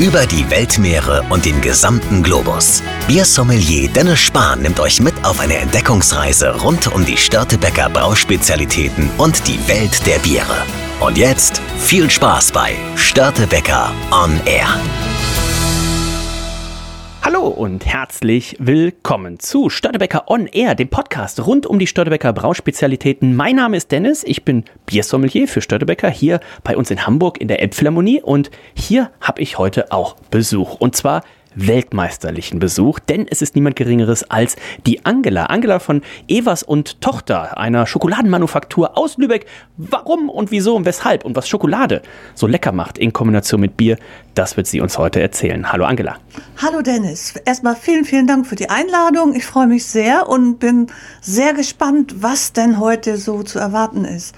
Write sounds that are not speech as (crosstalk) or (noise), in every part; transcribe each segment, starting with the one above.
Über die Weltmeere und den gesamten Globus. Biersommelier Dennis Spahn nimmt euch mit auf eine Entdeckungsreise rund um die Störtebecker Brauspezialitäten und die Welt der Biere. Und jetzt viel Spaß bei Störtebecker On Air. Hallo und herzlich willkommen zu Störtebecker On Air, dem Podcast rund um die Störtebecker Brauspezialitäten. Mein Name ist Dennis, ich bin Biersommelier für Störtebecker hier bei uns in Hamburg in der Elbphilharmonie und hier habe ich heute auch Besuch und zwar weltmeisterlichen Besuch, denn es ist niemand Geringeres als die Angela. Angela von Evas und Tochter, einer Schokoladenmanufaktur aus Lübeck. Warum und wieso und weshalb und was Schokolade so lecker macht in Kombination mit Bier, das wird sie uns heute erzählen. Hallo Angela. Hallo Dennis. Erstmal vielen, vielen Dank für die Einladung. Ich freue mich sehr und bin sehr gespannt, was denn heute so zu erwarten ist.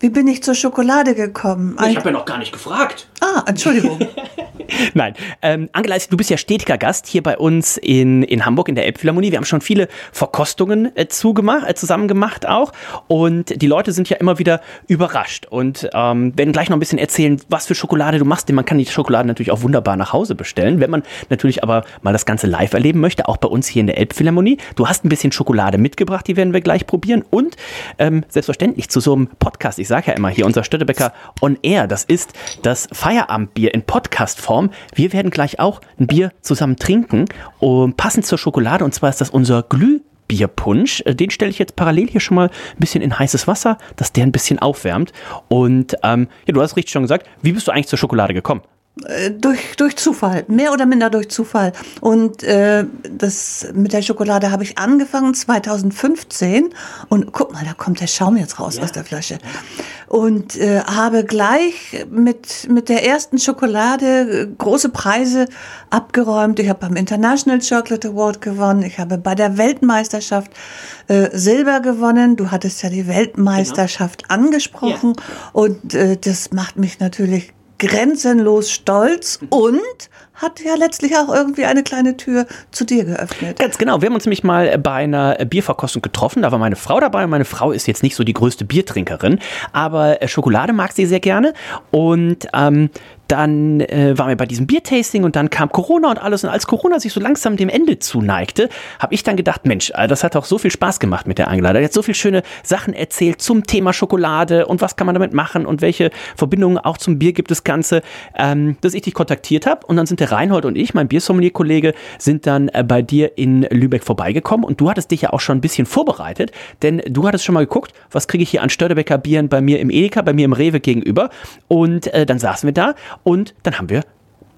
Wie bin ich zur Schokolade gekommen? Ich habe ja noch gar nicht gefragt. Ah, Entschuldigung. (laughs) (laughs) Nein, ähm, Angela, du bist ja stetiger Gast hier bei uns in, in Hamburg in der Elbphilharmonie. Wir haben schon viele Verkostungen äh, zugemacht, äh, zusammen gemacht auch. Und die Leute sind ja immer wieder überrascht und ähm, werden gleich noch ein bisschen erzählen, was für Schokolade du machst. Denn man kann die Schokolade natürlich auch wunderbar nach Hause bestellen. Wenn man natürlich aber mal das Ganze live erleben möchte, auch bei uns hier in der Elbphilharmonie. Du hast ein bisschen Schokolade mitgebracht, die werden wir gleich probieren. Und ähm, selbstverständlich zu so einem Podcast. Ich sage ja immer hier, unser Stöttebäcker On Air, das ist das Feierabendbier in Podcastform. Wir werden gleich auch ein Bier zusammen trinken, passend zur Schokolade. Und zwar ist das unser Glüh. Bierpunsch. Äh, den stelle ich jetzt parallel hier schon mal ein bisschen in heißes Wasser, dass der ein bisschen aufwärmt. Und ähm, ja, du hast richtig schon gesagt, wie bist du eigentlich zur Schokolade gekommen? Äh, durch, durch Zufall, mehr oder minder durch Zufall. Und äh, das mit der Schokolade habe ich angefangen 2015 und guck mal, da kommt der Schaum jetzt raus ja. aus der Flasche. Und äh, habe gleich mit, mit der ersten Schokolade äh, große Preise abgeräumt. Ich habe beim International Chocolate Award gewonnen. Ich habe bei der Weltmeisterschaft äh, Silber gewonnen. Du hattest ja die Weltmeisterschaft genau. angesprochen. Ja. Und äh, das macht mich natürlich grenzenlos stolz und hat ja letztlich auch irgendwie eine kleine Tür zu dir geöffnet. Ganz genau. Wir haben uns nämlich mal bei einer Bierverkostung getroffen. Da war meine Frau dabei. Meine Frau ist jetzt nicht so die größte Biertrinkerin, aber äh, Schokolade mag sie sehr gerne. Und ähm, dann äh, waren wir bei diesem Biertasting und dann kam Corona und alles. Und als Corona sich so langsam dem Ende zuneigte, habe ich dann gedacht, Mensch, äh, das hat auch so viel Spaß gemacht mit der Angela. Er hat so viele schöne Sachen erzählt zum Thema Schokolade und was kann man damit machen und welche Verbindungen auch zum Bier gibt das Ganze, ähm, dass ich dich kontaktiert habe. Und dann sind der Reinhold und ich, mein Biersommelier-Kollege, sind dann äh, bei dir in Lübeck vorbeigekommen. Und du hattest dich ja auch schon ein bisschen vorbereitet, denn du hattest schon mal geguckt, was kriege ich hier an Störtebecker Bieren bei mir im Edeka, bei mir im Rewe gegenüber. Und äh, dann saßen wir da und dann haben wir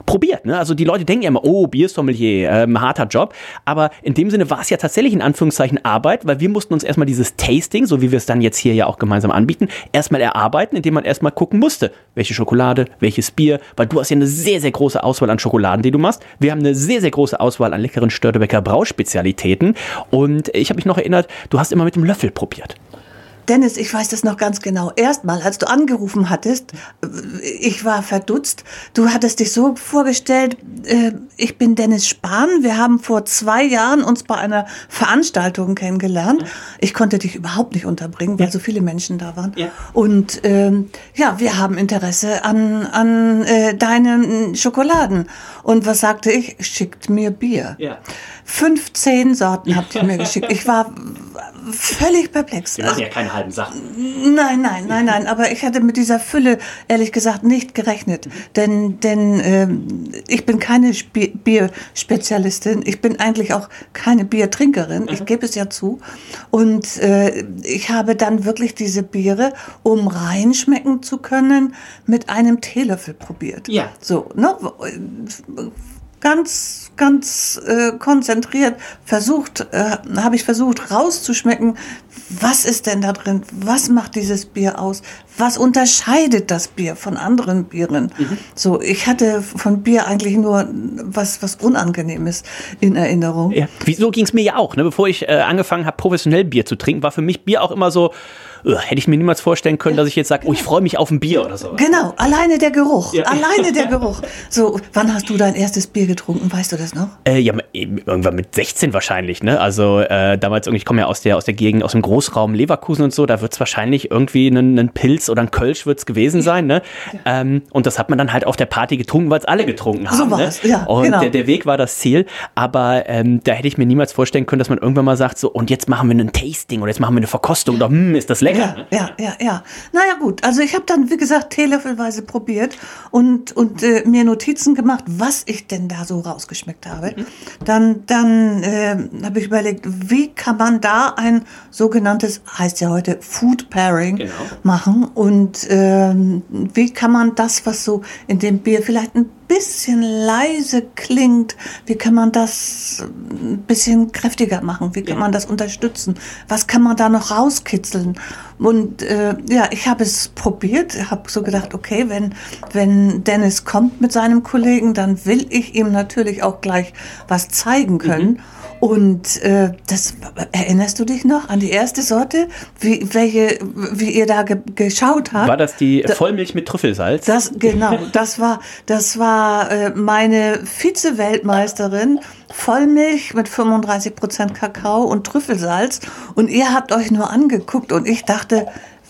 probiert. Ne? Also die Leute denken ja immer, oh, Biersommelier, ähm, harter Job. Aber in dem Sinne war es ja tatsächlich in Anführungszeichen Arbeit, weil wir mussten uns erstmal dieses Tasting, so wie wir es dann jetzt hier ja auch gemeinsam anbieten, erstmal erarbeiten, indem man erstmal gucken musste, welche Schokolade, welches Bier, weil du hast ja eine sehr, sehr große Auswahl an Schokoladen, die du machst. Wir haben eine sehr, sehr große Auswahl an leckeren Störtebecker Brauspezialitäten. Und ich habe mich noch erinnert, du hast immer mit dem Löffel probiert. Dennis, ich weiß das noch ganz genau. Erstmal, als du angerufen hattest, ich war verdutzt. Du hattest dich so vorgestellt, äh, ich bin Dennis Spahn. Wir haben vor zwei Jahren uns bei einer Veranstaltung kennengelernt. Ich konnte dich überhaupt nicht unterbringen, weil ja. so viele Menschen da waren. Ja. Und ähm, ja, wir haben Interesse an, an äh, deinen Schokoladen. Und was sagte ich? Schickt mir Bier. Ja. 15 Sorten habt ihr mir (laughs) geschickt. Ich war völlig perplex. Wir machen ja keine halben Sachen. Nein, nein, nein, nein. Aber ich hatte mit dieser Fülle ehrlich gesagt nicht gerechnet. Denn, denn äh, ich bin keine Sp Bierspezialistin. Ich bin eigentlich auch keine Biertrinkerin. Ich mhm. gebe es ja zu. Und äh, ich habe dann wirklich diese Biere, um reinschmecken zu können, mit einem Teelöffel probiert. Ja. So, ne? ganz, ganz äh, konzentriert versucht, äh, habe ich versucht rauszuschmecken, was ist denn da drin? Was macht dieses Bier aus? Was unterscheidet das Bier von anderen Bieren? Mhm. So, ich hatte von Bier eigentlich nur was, was Unangenehmes in Erinnerung. Ja. Wieso ging es mir ja auch, ne? Bevor ich äh, angefangen habe, professionell Bier zu trinken, war für mich Bier auch immer so, uh, hätte ich mir niemals vorstellen können, dass ich jetzt sage, oh, ich freue mich auf ein Bier oder so. Genau, alleine der Geruch. Ja. Alleine der Geruch. So, wann hast du dein erstes Bier getrunken? Weißt du das noch? Äh, ja, irgendwann mit 16 wahrscheinlich, ne? Also äh, damals irgendwie, ich komme ja aus der, aus der Gegend, aus dem Großraum Leverkusen und so, da wird es wahrscheinlich irgendwie ein, Pilz oder ein Kölsch wird es gewesen sein, ne? Ja. Ähm, und das hat man dann halt auf der Party getrunken, weil es alle getrunken haben. So war es, ne? ja. Und genau. der, der Weg war das Ziel, aber ähm, da hätte ich mir niemals vorstellen können, dass man irgendwann mal sagt, so, und jetzt machen wir ein Tasting oder jetzt machen wir eine Verkostung oder hm, ist das lecker? Ja, ne? ja, ja, ja. Naja, gut. Also ich habe dann, wie gesagt, teelöffelweise probiert und, und äh, mir Notizen gemacht, was ich denn da so rausgeschmeckt habe. Mhm. Dann, dann äh, habe ich überlegt, wie kann man da ein sogenanntes, heißt ja heute Food Pairing genau. machen und ähm, wie kann man das, was so in dem Bier vielleicht ein bisschen leise klingt, wie kann man das ein bisschen kräftiger machen? Wie kann ja. man das unterstützen? Was kann man da noch rauskitzeln? Und äh, ja, ich habe es probiert, habe so gedacht, okay, wenn, wenn Dennis kommt mit seinem Kollegen, dann will ich ihm natürlich auch gleich was zeigen können. Mhm. Und äh, das erinnerst du dich noch an die erste Sorte, wie, welche, wie ihr da ge geschaut habt? War das die Vollmilch mit Trüffelsalz? Das genau, das war das war äh, meine Vize-Weltmeisterin Vollmilch mit 35 Prozent Kakao und Trüffelsalz. Und ihr habt euch nur angeguckt und ich dachte,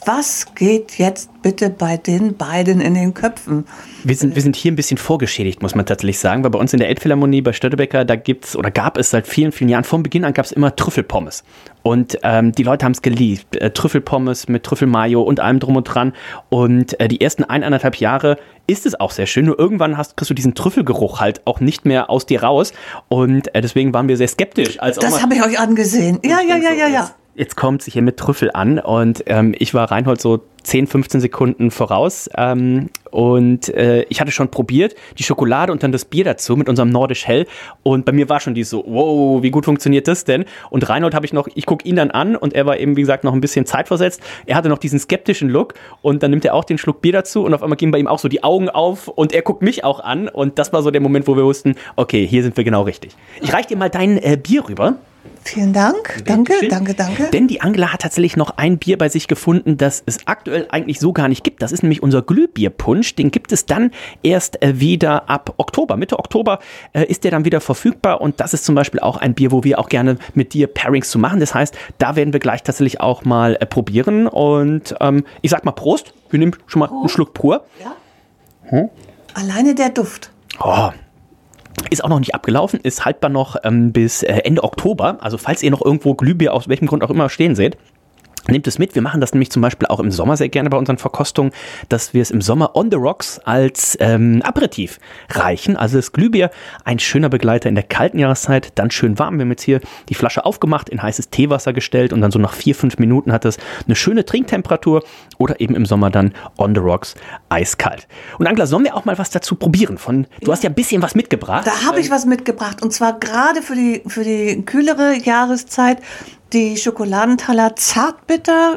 was geht jetzt bitte bei den beiden in den Köpfen? Wir sind, wir sind hier ein bisschen vorgeschädigt, muss man tatsächlich sagen, weil bei uns in der Elbphilharmonie bei Stöttebecker, da gibt's oder gab es seit vielen, vielen Jahren, von Beginn an gab es immer Trüffelpommes. Und ähm, die Leute haben es geliebt. Äh, Trüffelpommes mit Trüffelmayo und allem drum und dran. Und äh, die ersten eineinhalb Jahre ist es auch sehr schön. Nur irgendwann hast, kriegst du diesen Trüffelgeruch halt auch nicht mehr aus dir raus. Und äh, deswegen waren wir sehr skeptisch. Als das habe ich euch angesehen. Ja, ja, ja, ja, ja jetzt kommt hier mit Trüffel an und ähm, ich war Reinhold so 10, 15 Sekunden voraus ähm, und äh, ich hatte schon probiert, die Schokolade und dann das Bier dazu mit unserem Nordisch Hell und bei mir war schon die so, wow, wie gut funktioniert das denn? Und Reinhold habe ich noch, ich gucke ihn dann an und er war eben, wie gesagt, noch ein bisschen zeitversetzt. Er hatte noch diesen skeptischen Look und dann nimmt er auch den Schluck Bier dazu und auf einmal gehen bei ihm auch so die Augen auf und er guckt mich auch an und das war so der Moment, wo wir wussten, okay, hier sind wir genau richtig. Ich reiche dir mal dein äh, Bier rüber. Vielen Dank. Danke, danke, danke. Denn die Angela hat tatsächlich noch ein Bier bei sich gefunden, das es aktuell eigentlich so gar nicht gibt. Das ist nämlich unser Glühbierpunsch. Den gibt es dann erst äh, wieder ab Oktober. Mitte Oktober äh, ist der dann wieder verfügbar. Und das ist zum Beispiel auch ein Bier, wo wir auch gerne mit dir Pairings zu machen. Das heißt, da werden wir gleich tatsächlich auch mal äh, probieren. Und ähm, ich sag mal Prost. Wir nehmen schon mal Prost. einen Schluck pur. Ja. Hm? Alleine der Duft. Oh, ist auch noch nicht abgelaufen, ist haltbar noch ähm, bis äh, Ende Oktober. Also falls ihr noch irgendwo Glühbier aus welchem Grund auch immer stehen seht, Nehmt es mit. Wir machen das nämlich zum Beispiel auch im Sommer sehr gerne bei unseren Verkostungen, dass wir es im Sommer on the rocks als ähm, Aperitif reichen. Also das Glühbier, ein schöner Begleiter in der kalten Jahreszeit, dann schön warm. Wir haben jetzt hier die Flasche aufgemacht, in heißes Teewasser gestellt und dann so nach vier, fünf Minuten hat es eine schöne Trinktemperatur oder eben im Sommer dann on the rocks eiskalt. Und Angela, sollen wir auch mal was dazu probieren? Von, du hast ja ein bisschen was mitgebracht. Da habe ich was mitgebracht und zwar gerade für die, für die kühlere Jahreszeit die Schokoladentaler Zartbitter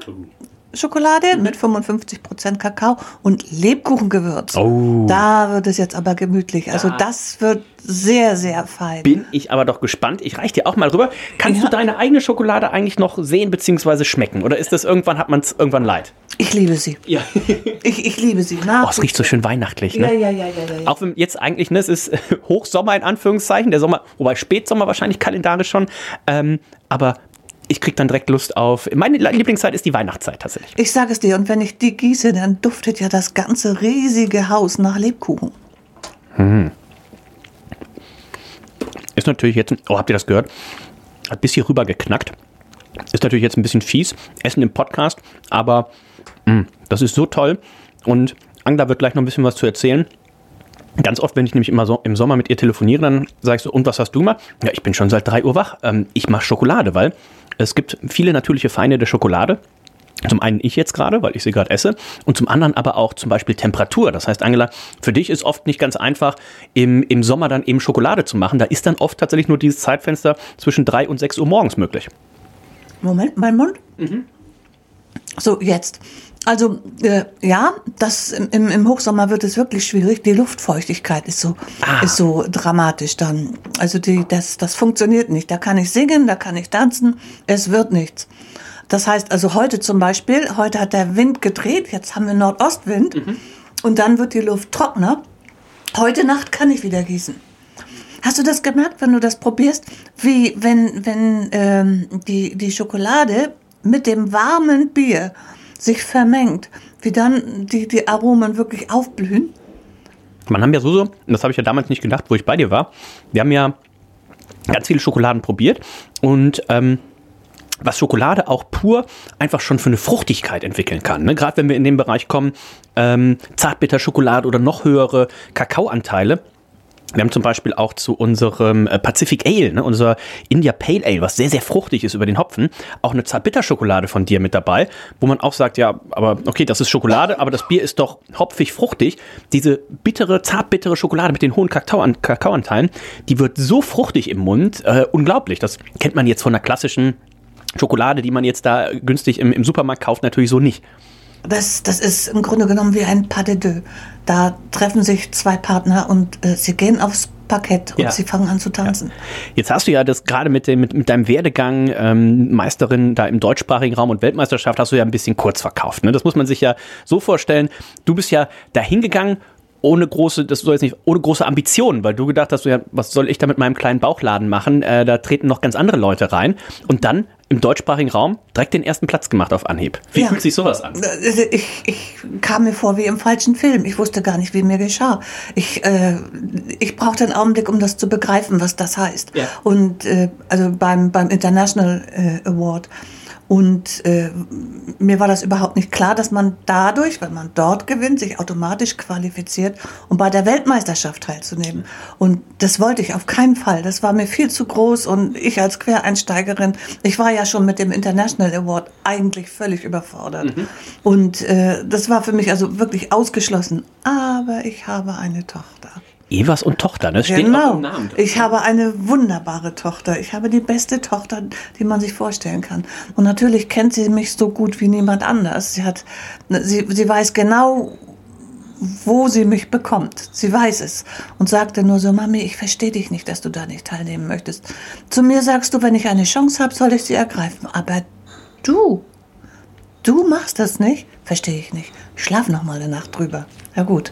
Schokolade mhm. mit 55% Kakao und Lebkuchengewürz. Oh. Da wird es jetzt aber gemütlich. Also da das wird sehr, sehr fein. Bin ich aber doch gespannt. Ich reiche dir auch mal rüber. Kannst ja. du deine eigene Schokolade eigentlich noch sehen bzw. schmecken? Oder ist das irgendwann, hat man es irgendwann leid? Ich liebe sie. Ja. (laughs) ich, ich liebe sie. Nach oh, es riecht so schön weihnachtlich. Ne? Ja, ja, ja, ja, ja, Auch wenn jetzt eigentlich, ne, es ist (laughs) Hochsommer in Anführungszeichen, der Sommer, wobei Spätsommer wahrscheinlich kalendarisch schon. Ähm, aber ich kriege dann direkt Lust auf. Meine Lieblingszeit ist die Weihnachtszeit tatsächlich. Ich sage es dir, und wenn ich die gieße, dann duftet ja das ganze riesige Haus nach Lebkuchen. Hm. Ist natürlich jetzt, oh, habt ihr das gehört? Hat bis hier rüber geknackt. Ist natürlich jetzt ein bisschen fies, Essen im Podcast, aber mh, hm, das ist so toll. Und Angela wird gleich noch ein bisschen was zu erzählen. Ganz oft, wenn ich nämlich immer so im Sommer mit ihr telefoniere, dann sage ich so, und was hast du gemacht? Ja, ich bin schon seit 3 Uhr wach. Ähm, ich mache Schokolade, weil es gibt viele natürliche Feinde der Schokolade. Zum einen ich jetzt gerade, weil ich sie gerade esse, und zum anderen aber auch zum Beispiel Temperatur. Das heißt, Angela, für dich ist oft nicht ganz einfach, im, im Sommer dann eben Schokolade zu machen. Da ist dann oft tatsächlich nur dieses Zeitfenster zwischen 3 und 6 Uhr morgens möglich. Moment, mein Mund? Mhm. So, jetzt. Also äh, ja, das im, im, Hochsommer wird es wirklich schwierig. Die Luftfeuchtigkeit ist so ah. ist so dramatisch dann. Also die, das das funktioniert nicht. Da kann ich singen, da kann ich tanzen, es wird nichts. Das heißt also heute zum Beispiel, heute hat der Wind gedreht, jetzt haben wir Nordostwind und dann wird die Luft trockener. Heute Nacht kann ich wieder gießen. Hast du das gemerkt, wenn du das probierst, wie wenn, wenn ähm, die, die Schokolade mit dem warmen Bier sich vermengt, wie dann die, die Aromen wirklich aufblühen? Man haben ja so, das habe ich ja damals nicht gedacht, wo ich bei dir war. Wir haben ja ganz viele Schokoladen probiert und ähm, was Schokolade auch pur einfach schon für eine Fruchtigkeit entwickeln kann. Ne? Gerade wenn wir in den Bereich kommen, ähm, Zartbitterschokolade oder noch höhere Kakaoanteile. Wir haben zum Beispiel auch zu unserem äh, Pacific Ale, ne, unser India Pale Ale, was sehr, sehr fruchtig ist über den Hopfen, auch eine Zartbitterschokolade von dir mit dabei, wo man auch sagt, ja, aber okay, das ist Schokolade, aber das Bier ist doch hopfig fruchtig. Diese bittere, zartbittere Schokolade mit den hohen Kakao Kakaoanteilen, die wird so fruchtig im Mund, äh, unglaublich. Das kennt man jetzt von der klassischen Schokolade, die man jetzt da günstig im, im Supermarkt kauft, natürlich so nicht. Das, das ist im Grunde genommen wie ein Pas de deux. Da treffen sich zwei Partner und äh, sie gehen aufs Parkett und Ja. sie fangen an zu tanzen. Jetzt hast du ja das gerade mit, dem, mit, mit deinem Werdegang ähm, Meisterin da im deutschsprachigen Raum und Weltmeisterschaft hast du ja ein bisschen kurz verkauft. Ne? Das muss man sich ja so vorstellen. Du bist ja dahin gegangen ohne große, das soll jetzt nicht, ohne große Ambitionen, weil du gedacht hast, ja, was soll ich da mit meinem kleinen Bauchladen machen? Äh, da treten noch ganz andere Leute rein. Und dann im deutschsprachigen Raum direkt den ersten Platz gemacht auf Anhieb. Wie Ja. fühlt sich sowas an? Äh, Ich, ich kam mir vor wie im falschen Film. Ich wusste gar nicht, wie mir geschah. Ich, äh, ich brauchte einen Augenblick, um das zu begreifen, was das heißt. Ja. Und äh, also beim, beim International äh, Award. Und äh, mir war das überhaupt nicht klar, dass man dadurch, wenn man dort gewinnt, sich automatisch qualifiziert, um bei der Weltmeisterschaft teilzunehmen. Und das wollte ich auf keinen Fall. Das war mir viel zu groß und ich als Quereinsteigerin, ich war ja schon mit dem International Award eigentlich völlig überfordert. Und äh, das war für mich also wirklich ausgeschlossen. Aber ich habe eine Tochter. Evas und Tochter, ne? Steht Genau. im Namen. Ich habe eine wunderbare Tochter. Ich habe die beste Tochter, die man sich vorstellen kann. Und natürlich kennt sie mich so gut wie niemand anders. Sie hat, sie, sie weiß genau, wo sie mich bekommt. Sie weiß es. Und sagte nur so, Mami, ich verstehe dich nicht, dass du da nicht teilnehmen möchtest. Zu mir sagst du, wenn ich eine Chance habe, soll ich sie ergreifen. Aber du, du machst das nicht? Verstehe ich nicht. Ich schlafe noch mal eine Nacht drüber. Ja gut,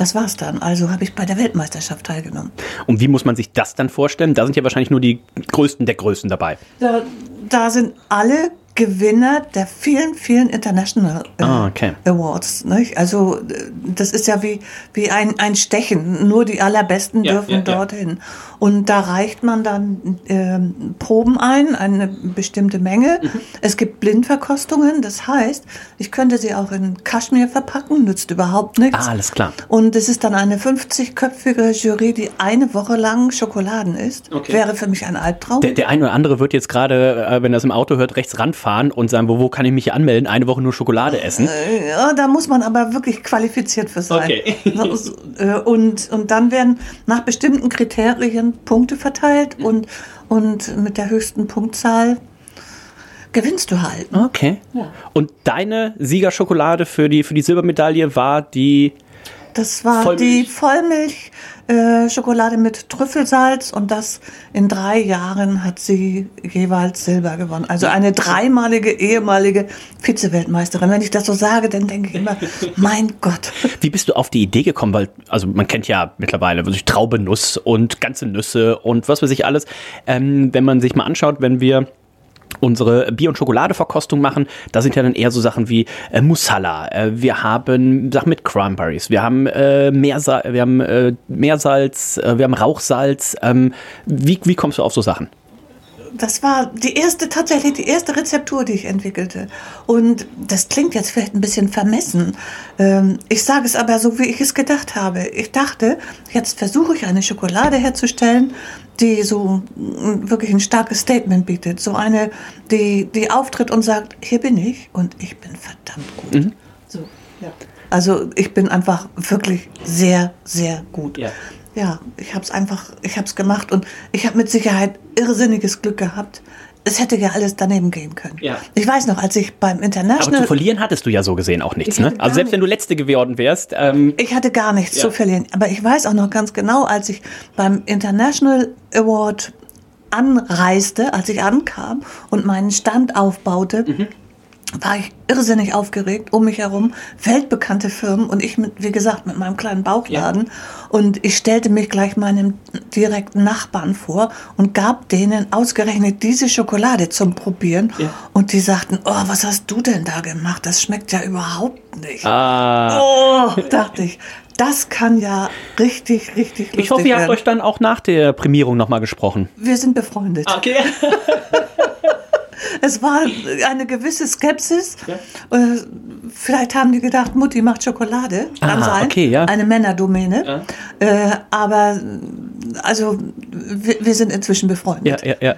das war's dann. Also habe ich bei der Weltmeisterschaft teilgenommen. Und wie muss man sich das dann vorstellen? Da sind ja wahrscheinlich nur die Größten der Größten dabei. Da, da sind alle Gewinner der vielen, vielen International äh, Ah, okay. Awards. Nicht? Also äh, das ist ja wie, wie ein, ein Stechen. Nur die Allerbesten Ja, dürfen ja, ja. dorthin. Und da reicht man dann ähm, Proben ein, eine bestimmte Menge. Mhm. Es gibt Blindverkostungen. Das heißt, ich könnte sie auch in Kaschmir verpacken, nützt überhaupt nichts. Ah, alles klar. Und es ist dann eine 50-köpfige Jury, die eine Woche lang Schokoladen isst. Okay. Wäre für mich ein Albtraum. Der, der eine oder andere wird jetzt gerade, äh, wenn er es im Auto hört, rechts ranfahren und sagen, wo, wo kann ich mich anmelden? Eine Woche nur Schokolade essen. Ja, da muss man aber wirklich qualifiziert für sein. Okay. (laughs) Äh, und, und dann werden nach bestimmten Kriterien Punkte verteilt und, und mit der höchsten Punktzahl gewinnst du halt. Okay. Und deine Siegerschokolade für die, für die Silbermedaille war die. Das war Vollmilch. die Vollmilch äh, mit Trüffelsalz und das in drei Jahren hat sie jeweils Silber gewonnen. Also eine dreimalige ehemalige Vize-Weltmeisterin. Wenn ich das so sage, dann denke ich immer, (laughs) mein Gott. Wie bist du auf die Idee gekommen? Weil, also man kennt ja mittlerweile wirklich Traubenuss und ganze Nüsse und was weiß ich alles. Ähm, wenn man sich mal anschaut, wenn wir unsere Bier- und Schokoladeverkostung machen, da sind ja dann eher so Sachen wie äh, Musala. Äh, wir haben Sachen mit Cranberries. Wir haben äh, Meersa wir haben äh, Meersalz, äh, wir haben Rauchsalz. Ähm, wie, wie kommst du auf so Sachen? Das war die erste, tatsächlich die erste Rezeptur, die ich entwickelte. Und das klingt jetzt vielleicht ein bisschen vermessen. Ähm, ich sage es aber so, wie ich es gedacht habe. Ich dachte, jetzt versuche ich eine Schokolade herzustellen, die so mm, wirklich ein starkes Statement bietet. So eine, die, die auftritt und sagt, hier bin ich und ich bin verdammt gut. So, ja. Also ich bin einfach wirklich sehr, sehr gut. Ja. Ja, ich habe es einfach, ich habe es gemacht und ich habe mit Sicherheit irrsinniges Glück gehabt. Es hätte ja alles daneben gehen können. Ja. Ich weiß noch, als ich beim Aber International, zu verlieren hattest du ja so gesehen auch nichts, Ich ne? Also selbst wenn du. Letzte geworden wärst, ähm, ich hatte gar nichts Ja. zu verlieren. Aber ich weiß auch noch ganz genau, als ich beim International Award anreiste, als ich ankam und meinen Stand aufbaute, war ich irrsinnig aufgeregt um mich herum, weltbekannte Firmen und ich mit, wie gesagt, mit meinem kleinen Bauchladen. Und ich stellte mich gleich meinem direkten Nachbarn vor und gab denen ausgerechnet diese Schokolade zum Probieren. Ja. Und die sagten, oh, was hast du denn da gemacht? Das schmeckt ja überhaupt nicht. Ah. Oh, dachte ich. Das kann ja richtig, richtig lustig Ich hoffe, ihr habt werden. euch dann auch nach der Prämierung nochmal gesprochen. Wir sind befreundet. Okay. (laughs) Es war eine gewisse Skepsis. Äh, Vielleicht haben die gedacht, Mutti macht Schokolade. Kann Ah, sein. okay, ja. Eine Männerdomäne. Äh, aber also wir, wir sind inzwischen befreundet. Ja, ja, ja.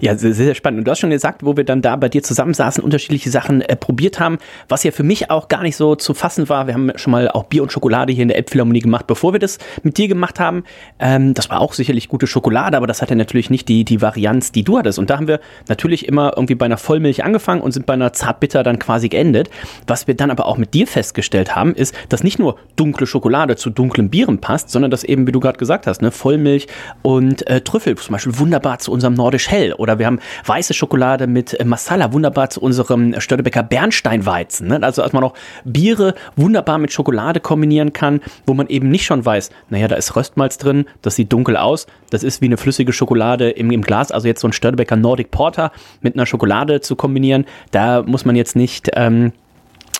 Ja, sehr, sehr spannend. Und du hast schon gesagt, wo wir dann da bei dir zusammensaßen, unterschiedliche Sachen äh, probiert haben, was ja für mich auch gar nicht so zu fassen war. Wir haben schon mal auch Bier und Schokolade hier in der Elbphilharmonie gemacht, bevor wir das mit dir gemacht haben. Ähm, das war auch sicherlich gute Schokolade, aber das hatte natürlich nicht die, die Varianz, die du hattest. Und da haben wir natürlich immer irgendwie bei einer Vollmilch angefangen und sind bei einer Zartbitter dann quasi geendet. Was wir dann aber auch mit dir festgestellt haben, ist, dass nicht nur dunkle Schokolade zu dunklen Bieren passt, sondern dass eben, wie du gerade gesagt hast, ne, Vollmilch und äh, Trüffel zum Beispiel wunderbar zu unserem Nordisch Hell. Oder wir haben weiße Schokolade mit äh, Masala wunderbar zu unserem Störtebecker Bernsteinweizen. Ne? Also, als man auch Biere wunderbar mit Schokolade kombinieren kann, wo man eben nicht schon weiß, naja, da ist Röstmalz drin, das sieht dunkel aus, das ist wie eine flüssige Schokolade im, im Glas. Also jetzt so ein Störtebecker Nordic Porter mit einer Schokolade zu kombinieren, da muss man jetzt nicht. Ähm,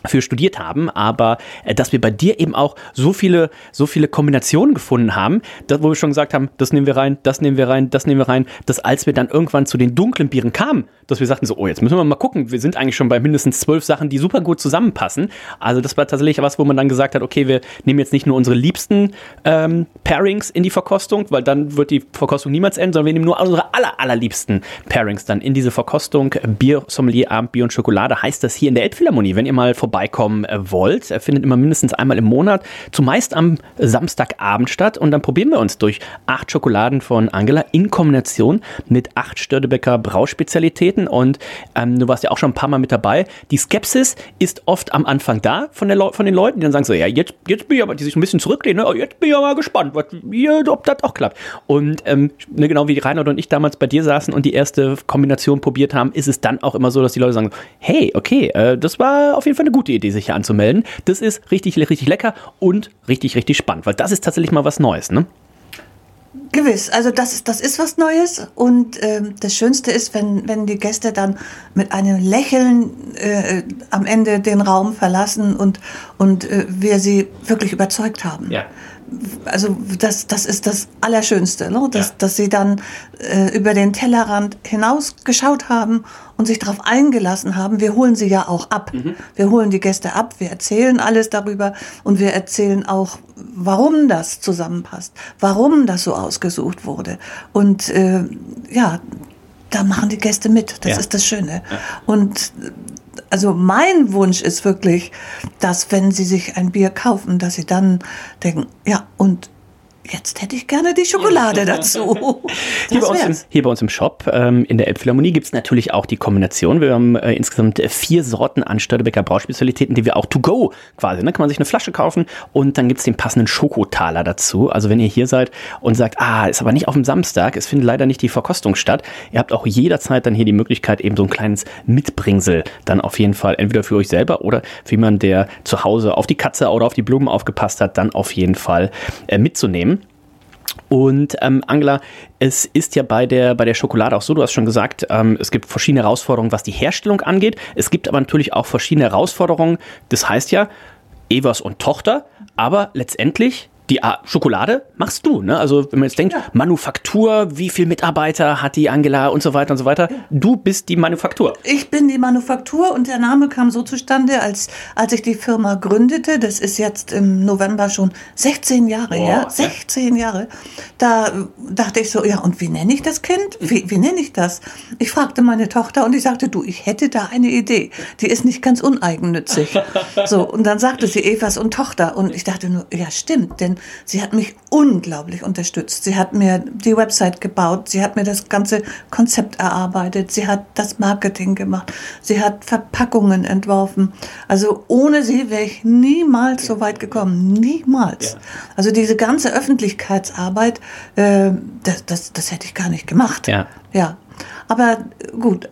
für studiert haben, aber äh, dass wir bei dir eben auch so viele, so viele Kombinationen gefunden haben, da, wo wir schon gesagt haben, das nehmen wir rein, das nehmen wir rein, das nehmen wir rein, dass als wir dann irgendwann zu den dunklen Bieren kamen, dass wir sagten so, oh, jetzt müssen wir mal gucken, wir sind eigentlich schon bei mindestens zwölf Sachen, die super gut zusammenpassen. Also das war tatsächlich was, wo man dann gesagt hat, okay, wir nehmen jetzt nicht nur unsere liebsten ähm, Pairings in die Verkostung, weil dann wird die Verkostung niemals enden, sondern wir nehmen nur unsere aller, allerliebsten Pairings dann in diese Verkostung. Bier, Sommelier, Abend, Bier und Schokolade heißt das hier in der Elbphilharmonie. Wenn ihr mal vorbeikommen äh, wollt, er findet immer mindestens einmal im Monat, zumeist am Samstagabend statt und dann probieren wir uns durch acht Schokoladen von Angela in Kombination mit acht Störtebecker Brauspezialitäten und ähm, du warst ja auch schon ein paar Mal mit dabei. Die Skepsis ist oft am Anfang da von, der Leu- von den Leuten, die dann sagen so, ja, jetzt, jetzt bin ich aber, die sich ein bisschen zurücklehnen, ne? Oh, jetzt bin ich aber gespannt, was, hier, ob das auch klappt. Und ähm, ne, genau wie Reinhard und ich damals bei dir saßen und die erste Kombination probiert haben, ist es dann auch immer so, dass die Leute sagen, hey, okay, äh, das war auf jeden Fall eine gute Idee, sich hier anzumelden. Das ist richtig, richtig lecker und richtig, richtig spannend, weil das ist tatsächlich mal was Neues, ne? Gewiss, also das ist, das ist was Neues und ähm, das Schönste ist, wenn, wenn die Gäste dann mit einem Lächeln äh, am Ende den Raum verlassen und, und äh, wir sie wirklich überzeugt haben. Ja. Also das, das ist das Allerschönste, ne? dass, Ja. dass sie dann äh, über den Tellerrand hinausgeschaut haben und sich darauf eingelassen haben. Wir holen sie ja auch ab. Wir holen die Gäste ab, wir erzählen alles darüber und wir erzählen auch, warum das zusammenpasst, warum das so ausgesucht wurde. Und äh, ja, da machen die Gäste mit. Das Ja. ist das Schöne. Und äh, also mein Wunsch ist wirklich, dass wenn sie sich ein Bier kaufen, dass sie dann denken, ja, und jetzt hätte ich gerne die Schokolade dazu. (laughs) Hier bei, uns im, hier bei uns im Shop ähm, in der Elbphilharmonie gibt es natürlich auch die Kombination. Wir haben äh, insgesamt äh, vier Sorten an Störtebecker Brauspezialitäten, die wir auch to go quasi. Ne? Kann man sich eine Flasche kaufen und dann gibt es den passenden Schokotaler dazu. Also wenn ihr hier seid und sagt, ah, ist aber nicht auf dem Samstag, es findet leider nicht die Verkostung statt, ihr habt auch jederzeit dann hier die Möglichkeit, eben so ein kleines Mitbringsel dann auf jeden Fall entweder für euch selber oder für jemanden, der zu Hause auf die Katze oder auf die Blumen aufgepasst hat, dann auf jeden Fall äh, mitzunehmen. Und ähm, Angela, es ist ja bei der, bei der Schokolade auch so, du hast schon gesagt, ähm, es gibt verschiedene Herausforderungen, was die Herstellung angeht. Es gibt aber natürlich auch verschiedene Herausforderungen. Das heißt ja, Evers und Tochter, aber letztendlich die A- Schokolade machst du. Ne? Also wenn man jetzt denkt, Manufaktur, wie viel Mitarbeiter hat die Angela und so weiter und so weiter. Du bist die Manufaktur. Ich bin die Manufaktur und der Name kam so zustande, als, als ich die Firma gründete. Das ist jetzt im November schon 16 Jahre her. 16 Jahre. Da äh, dachte ich so, ja, und wie nenne ich das Kind? Wie, wie nenne ich das? Ich fragte meine Tochter und ich sagte, du, ich hätte da eine Idee. Die ist nicht ganz uneigennützig. (laughs) So, und dann sagte sie Evas und Tochter. Und ich dachte nur, ja, stimmt, denn sie hat mich unglaublich unterstützt. Sie hat mir die Website gebaut, sie hat mir das ganze Konzept erarbeitet, sie hat das Marketing gemacht, sie hat Verpackungen entworfen. Also ohne sie wäre ich niemals so weit gekommen, niemals. Ja. Also diese ganze Öffentlichkeitsarbeit, äh, das, das, das hätte ich gar nicht gemacht. Ja. ja. Aber gut,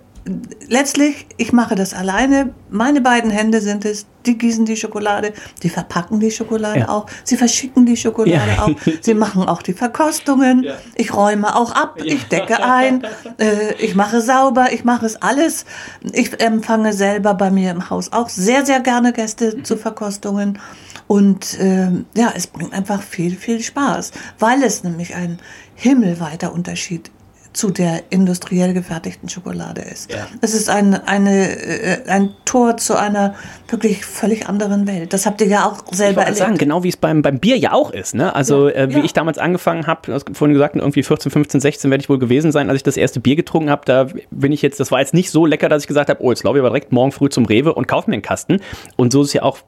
letztlich, ich mache das alleine. Meine beiden Hände sind es, die gießen die Schokolade, die verpacken die Schokolade ja. auch, sie verschicken die Schokolade ja. auch, sie machen auch die Verkostungen, ja. ich räume auch ab, ich decke ein, (laughs) äh, ich mache sauber, ich mache es alles. Ich empfange selber bei mir im Haus auch sehr, sehr gerne Gäste zu Verkostungen. Und äh, ja, es bringt einfach viel, viel Spaß, weil es nämlich ein himmelweiter Unterschied zu der industriell gefertigten Schokolade ist. Ja. Es ist ein, eine, äh, ein Tor zu einer wirklich völlig anderen Welt. Das habt ihr ja auch selber erlebt. Sagen, genau wie es beim, beim Bier ja auch ist. Ne? Also ja, äh, wie ja. ich damals angefangen habe, vorhin gesagt, irgendwie 14, 15, 16 werde ich wohl gewesen sein, als ich das erste Bier getrunken habe. Da bin ich jetzt, das war jetzt nicht so lecker, dass ich gesagt habe, oh, jetzt laufe ich aber direkt morgen früh zum Rewe und kaufe mir einen Kasten. Und so ist es ja auch,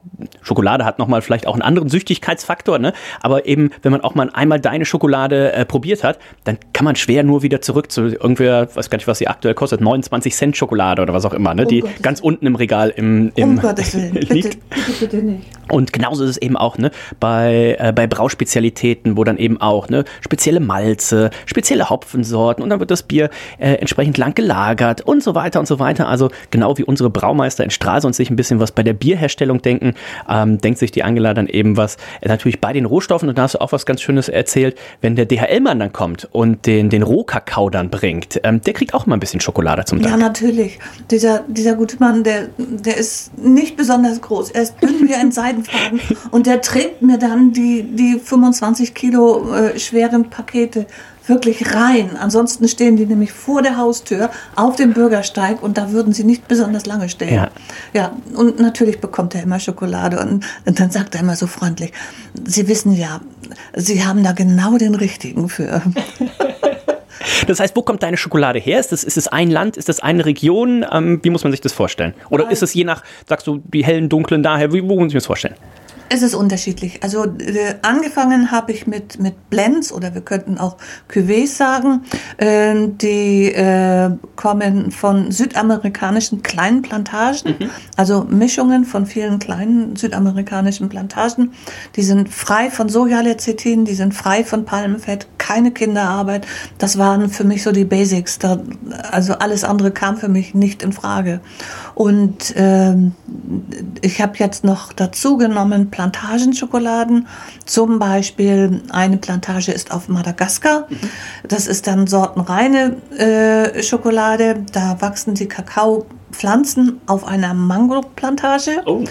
Schokolade hat nochmal vielleicht auch einen anderen Süchtigkeitsfaktor, ne? aber eben, wenn man auch mal einmal deine Schokolade äh, probiert hat, dann kann man schwer nur wieder zurück zurück zu irgendwer, weiß gar nicht, was sie aktuell kostet, 29 Cent Schokolade oder was auch immer, ne? Oh die Gottes ganz unten im Regal im, im um Gottes Willen. (laughs) liegt. Bitte, bitte, bitte nicht. Und genauso ist es eben auch ne, bei, äh, bei Brauspezialitäten, wo dann eben auch ne, spezielle Malze, spezielle Hopfensorten und dann wird das Bier äh, entsprechend lang gelagert und so weiter und so weiter. Also genau wie unsere Braumeister in Stralsund sich ein bisschen was bei der Bierherstellung denken, ähm, denkt sich die Angela dann eben was äh, natürlich bei den Rohstoffen und da hast du auch was ganz Schönes erzählt, wenn der DHL-Mann dann kommt und den, den Rohkakao dann bringt, ähm, der kriegt auch mal ein bisschen Schokolade zum Tag. Ja, natürlich. Dieser, dieser gute Mann, der, der ist nicht besonders groß. Er ist dünn wie ein (laughs) Seidenfaden und der trägt mir dann die, die 25 Kilo äh, schweren Pakete wirklich rein. Ansonsten stehen die nämlich vor der Haustür auf dem Bürgersteig und da würden sie nicht besonders lange stehen. Ja, ja und natürlich bekommt er immer Schokolade und, und dann sagt er immer so freundlich, Sie wissen ja, Sie haben da genau den richtigen für. (laughs) Das heißt, wo kommt deine Schokolade her? Ist das, ist das ein Land? Ist das eine Region? Ähm, wie muss man sich das vorstellen? Oder ist es je nach, sagst du, die hellen, dunklen daher? Wie, wo muss ich mir das vorstellen? Es ist unterschiedlich. Also äh, angefangen habe ich mit, mit Blends oder wir könnten auch Cuvées sagen. Äh, die äh, kommen von südamerikanischen kleinen Plantagen, mhm. also Mischungen von vielen kleinen südamerikanischen Plantagen. Die sind frei von Sojalecithin, die sind frei von Palmenfett, keine Kinderarbeit. Das waren für mich so die Basics. Da, also alles andere kam für mich nicht in Frage. Und ähm, ich habe jetzt noch dazu genommen Plantagenschokoladen. Zum Beispiel eine Plantage ist auf Madagaskar. Das ist dann sortenreine äh, Schokolade. Da wachsen die Kakaopflanzen auf einer Mangoplantage. Oh.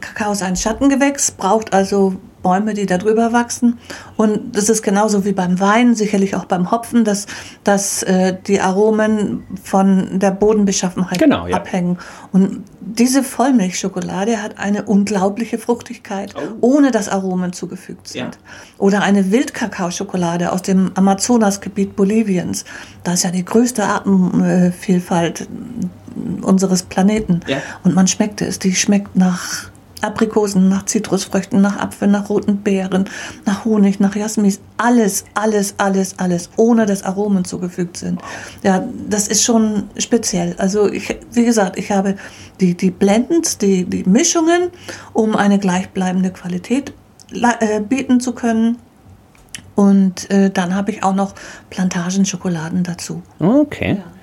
Kakao ist ein Schattengewächs, braucht also Bäume, die da drüber wachsen. Und das ist genauso wie beim Wein, sicherlich auch beim Hopfen, dass, dass äh, die Aromen von der Bodenbeschaffenheit genau, ja. abhängen. Und diese Vollmilchschokolade hat eine unglaubliche Fruchtigkeit, oh. ohne dass Aromen zugefügt sind. Ja. Oder eine Wildkakaoschokolade aus dem Amazonasgebiet Boliviens. Das ist ja die größte Artenvielfalt unseres Planeten. Ja. Und man schmeckt es. Die schmeckt nach Aprikosen, nach Zitrusfrüchten, nach Apfel, nach roten Beeren, nach Honig, nach Jasmin. Alles, alles, alles, alles, ohne dass Aromen zugefügt sind. Ja, das ist schon speziell. Also ich, wie gesagt, ich habe die, die Blends, die, die Mischungen, um eine gleichbleibende Qualität äh, bieten zu können. Und äh, dann habe ich auch noch Plantagenschokoladen dazu. Okay. Ja.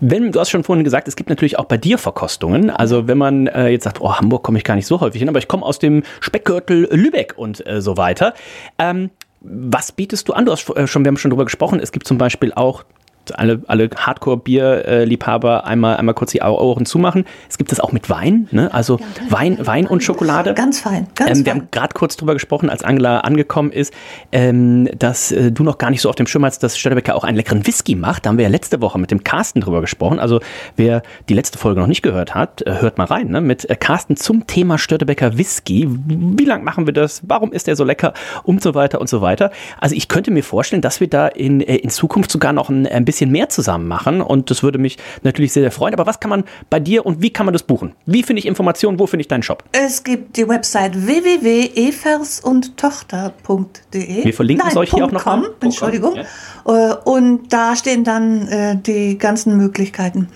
Wenn, du hast schon vorhin gesagt, es gibt natürlich auch bei dir Verkostungen. Also wenn man äh, jetzt sagt, oh, Hamburg komme ich gar nicht so häufig hin, aber ich komme aus dem Speckgürtel Lübeck und äh, so weiter. Ähm, was bietest du an? Du hast äh, schon, wir haben schon drüber gesprochen, es gibt zum Beispiel auch alle, alle Hardcore-Bier-Liebhaber einmal, einmal kurz die Ohren zumachen. Es gibt das auch mit Wein, ne? also ja, Wein, Wein und Schokolade. Ganz fein. Ganz ähm, fein. Wir haben gerade kurz drüber gesprochen, als Angela angekommen ist, ähm, dass äh, du noch gar nicht so auf dem Schirm hast, dass Störtebecker auch einen leckeren Whisky macht. Da haben wir ja letzte Woche mit dem Carsten drüber gesprochen. Also wer die letzte Folge noch nicht gehört hat, äh, hört mal rein. Ne? Mit äh, Carsten zum Thema Störtebecker Whisky. Wie lang machen wir das? Warum ist der so lecker? Und so weiter und so weiter. Also ich könnte mir vorstellen, dass wir da in, äh, in Zukunft sogar noch ein, ein bisschen bisschen mehr zusammen machen und das würde mich natürlich sehr, sehr freuen. Aber was kann man bei dir und wie kann man das buchen? Wie finde ich Informationen? Wo finde ich deinen Shop? Es gibt die Website www.eversundtochter.de. Wir verlinken es euch hier auch noch com, mal. Entschuldigung. Ja. Äh, Und da stehen dann äh, die ganzen Möglichkeiten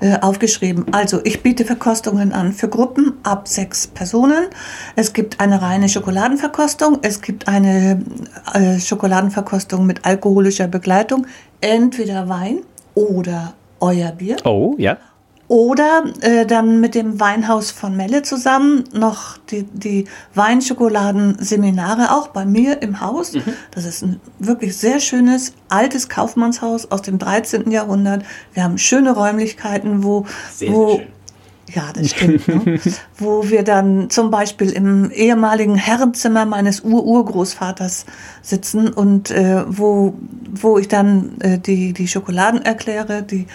äh, aufgeschrieben. Also ich biete Verkostungen an für Gruppen ab sechs Personen. Es gibt eine reine Schokoladenverkostung. Es gibt eine Schokoladenverkostung mit alkoholischer Begleitung. Entweder Wein oder euer Bier. Oh, ja. Oder äh, dann mit dem Weinhaus von Melle zusammen noch die, die Weinschokoladenseminare auch bei mir im Haus. Mhm. Das ist ein wirklich sehr schönes altes Kaufmannshaus aus dem 13. Jahrhundert. Wir haben schöne Räumlichkeiten, wo, Sehr, wo sehr schön. Ja, das stimmt. ne? (laughs) Wo wir dann zum Beispiel im ehemaligen Herrenzimmer meines Ur-Urgroßvaters sitzen und äh, wo, wo ich dann äh, die, die Schokoladen erkläre, die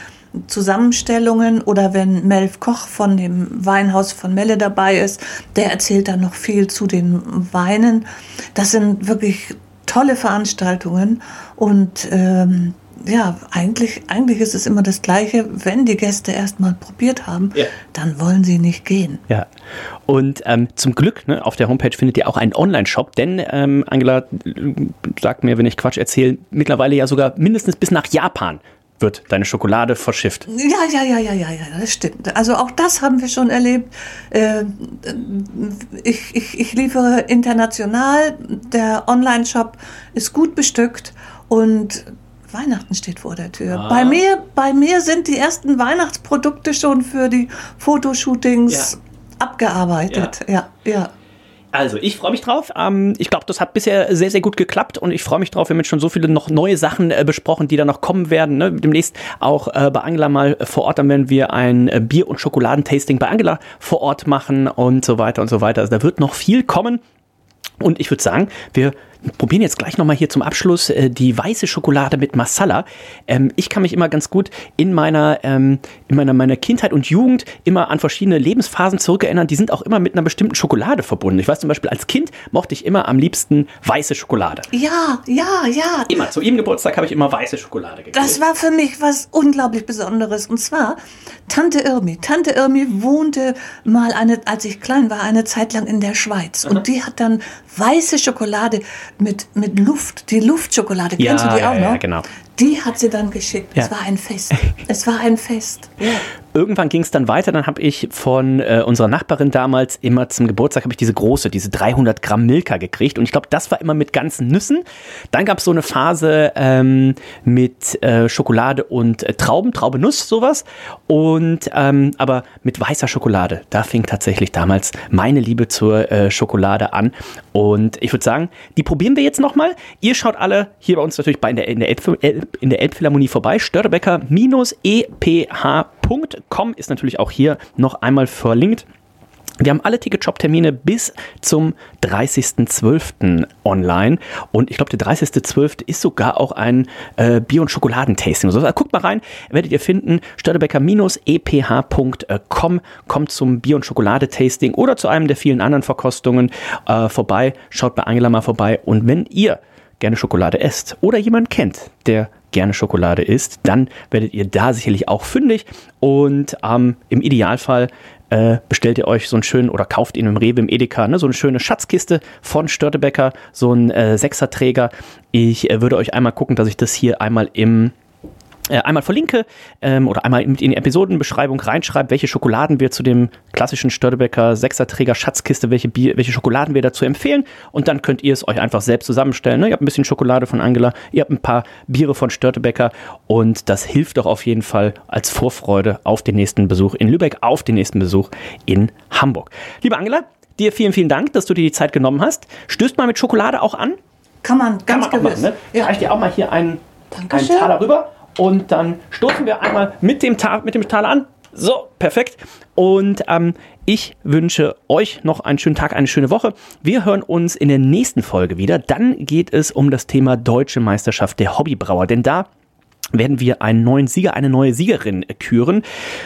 Zusammenstellungen oder wenn Melf Koch von dem Weinhaus von Melle dabei ist, der erzählt dann noch viel zu den Weinen. Das sind wirklich tolle Veranstaltungen und ähm, ja, eigentlich, eigentlich ist es immer das Gleiche. Wenn die Gäste erstmal probiert haben, Ja. dann wollen sie nicht gehen. Ja. Und ähm, zum Glück, ne, auf der Homepage findet ihr auch einen Online-Shop, denn ähm, Angela äh, sagt mir, wenn ich Quatsch erzähle, mittlerweile ja sogar mindestens bis nach Japan wird deine Schokolade verschifft. Ja, ja, ja, ja, ja, ja, das stimmt. Also auch das haben wir schon erlebt. Äh, Ich, ich, ich liefere international. Der Online-Shop ist gut bestückt und Weihnachten steht vor der Tür. Ah. Bei, mir, bei mir sind die ersten Weihnachtsprodukte schon für die Fotoshootings Ja. abgearbeitet. Ja, ja. Also, ich freue mich drauf. Ähm, ich glaube, das hat bisher sehr, sehr gut geklappt und ich freue mich drauf. Wir haben jetzt schon so viele noch neue Sachen äh, besprochen, die da noch kommen werden. Ne? Demnächst auch äh, bei Angela mal vor Ort, dann werden wir ein äh, Bier- und Schokoladentasting bei Angela vor Ort machen und so weiter und so weiter. Also, da wird noch viel kommen. Und ich würde sagen, wir probieren jetzt gleich nochmal hier zum Abschluss äh, die weiße Schokolade mit Masala. Ähm, ich kann mich immer ganz gut in meiner, ähm, in meiner, meiner Kindheit und Jugend immer an verschiedene Lebensphasen zurückerinnern. Die sind auch immer mit einer bestimmten Schokolade verbunden. Ich weiß zum Beispiel, als Kind mochte ich immer am liebsten weiße Schokolade. Ja, ja, ja. Immer, zu jedem Geburtstag habe ich immer weiße Schokolade gekriegt. Das war für mich was unglaublich Besonderes. Und zwar Tante Irmi. Tante Irmi wohnte mal eine, als ich klein war, eine Zeit lang in der Schweiz. Und die hat dann weiße Schokolade mit, mit Luft, die Luftschokolade. Ja, Kennst du die ja, auch ja, noch? genau. Die hat sie dann geschickt. Ja. Es war ein Fest. Es war ein Fest. Ja. (laughs) Irgendwann ging es dann weiter, dann habe ich von äh, unserer Nachbarin damals immer zum Geburtstag habe ich diese große, diese 300 Gramm Milka gekriegt. Und ich glaube, das war immer mit ganzen Nüssen. Dann gab es so eine Phase ähm, mit äh, Schokolade und äh, Trauben, Traubenuss, sowas. Und ähm, aber mit weißer Schokolade, da fing tatsächlich damals meine Liebe zur äh, Schokolade an. Und ich würde sagen, die probieren wir jetzt nochmal. Ihr schaut alle hier bei uns natürlich bei in der, in der, Elb, in der Elbphilharmonie vorbei, störtebecker-eph.com ist natürlich auch hier noch einmal verlinkt. Wir haben alle Ticketshop-Termine bis zum 30.12. online. Und ich glaube, der 30.12. ist sogar auch ein äh, Bier- und Schokoladentasting. Also, guckt mal rein, werdet ihr finden. störtebecker-eph.com kommt zum Bier- und Schokoladetasting oder zu einem der vielen anderen Verkostungen äh, vorbei. Schaut bei Angela mal vorbei. Und wenn ihr gerne Schokolade esst oder jemand kennt, der gerne Schokolade isst, dann werdet ihr da sicherlich auch fündig und ähm, im Idealfall äh, bestellt ihr euch so einen schönen oder kauft ihn im Rewe, im Edeka, ne, so eine schöne Schatzkiste von Störtebecker, so ein äh, Sechserträger. Ich äh, würde euch einmal gucken, dass ich das hier einmal im einmal verlinke ähm, oder einmal mit in die Episodenbeschreibung reinschreibe, welche Schokoladen wir zu dem klassischen Störtebecker Sechserträger Schatzkiste, welche, Bier, welche Schokoladen wir dazu empfehlen. Und dann könnt ihr es euch einfach selbst zusammenstellen. Ne? Ihr habt ein bisschen Schokolade von Angela, ihr habt ein paar Biere von Störtebecker und das hilft doch auf jeden Fall als Vorfreude auf den nächsten Besuch in Lübeck, auf den nächsten Besuch in Hamburg. Liebe Angela, dir vielen, vielen Dank, dass du dir die Zeit genommen hast. Stößt mal mit Schokolade auch an. Kann man Kann ganz man auch gewiss. machen, ne? ja. Reicht dir auch mal hier einen, einen Dankeschön. Taler rüber und dann stoßen wir einmal mit dem, Ta mit dem Taler an. So, perfekt. Und ähm, ich wünsche euch noch einen schönen Tag, eine schöne Woche. Wir hören uns in der nächsten Folge wieder. Dann geht es um das Thema Deutsche Meisterschaft der Hobbybrauer. Denn da werden wir einen neuen Sieger, eine neue Siegerin küren.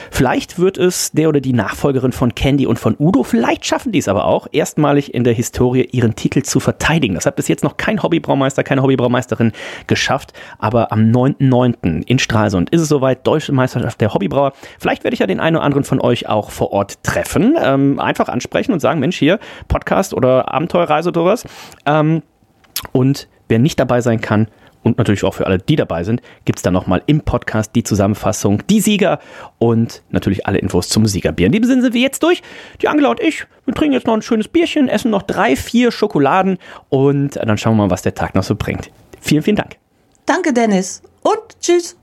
Vielleicht wird es der oder die Nachfolgerin von Candy und von Udo. Vielleicht schaffen die es aber auch, erstmalig in der Historie ihren Titel zu verteidigen. Das hat bis jetzt noch kein Hobbybraumeister, keine Hobbybraumeisterin geschafft. Aber am 9.9. in Stralsund ist es soweit, Deutsche Meisterschaft der Hobbybrauer. Vielleicht werde ich ja den einen oder anderen von euch auch vor Ort treffen. Ähm, einfach ansprechen und sagen, Mensch, hier Podcast oder Abenteuerreise oder sowas. Ähm, und wer nicht dabei sein kann, und natürlich auch für alle, die dabei sind, gibt es dann nochmal im Podcast die Zusammenfassung, die Sieger und natürlich alle Infos zum Siegerbier. In diesem Sinne sind wir jetzt durch. Die Angela und ich, wir trinken jetzt noch ein schönes Bierchen, essen noch drei, vier Schokoladen und dann schauen wir mal, was der Tag noch so bringt. Vielen, vielen Dank. Danke, Dennis. Und tschüss.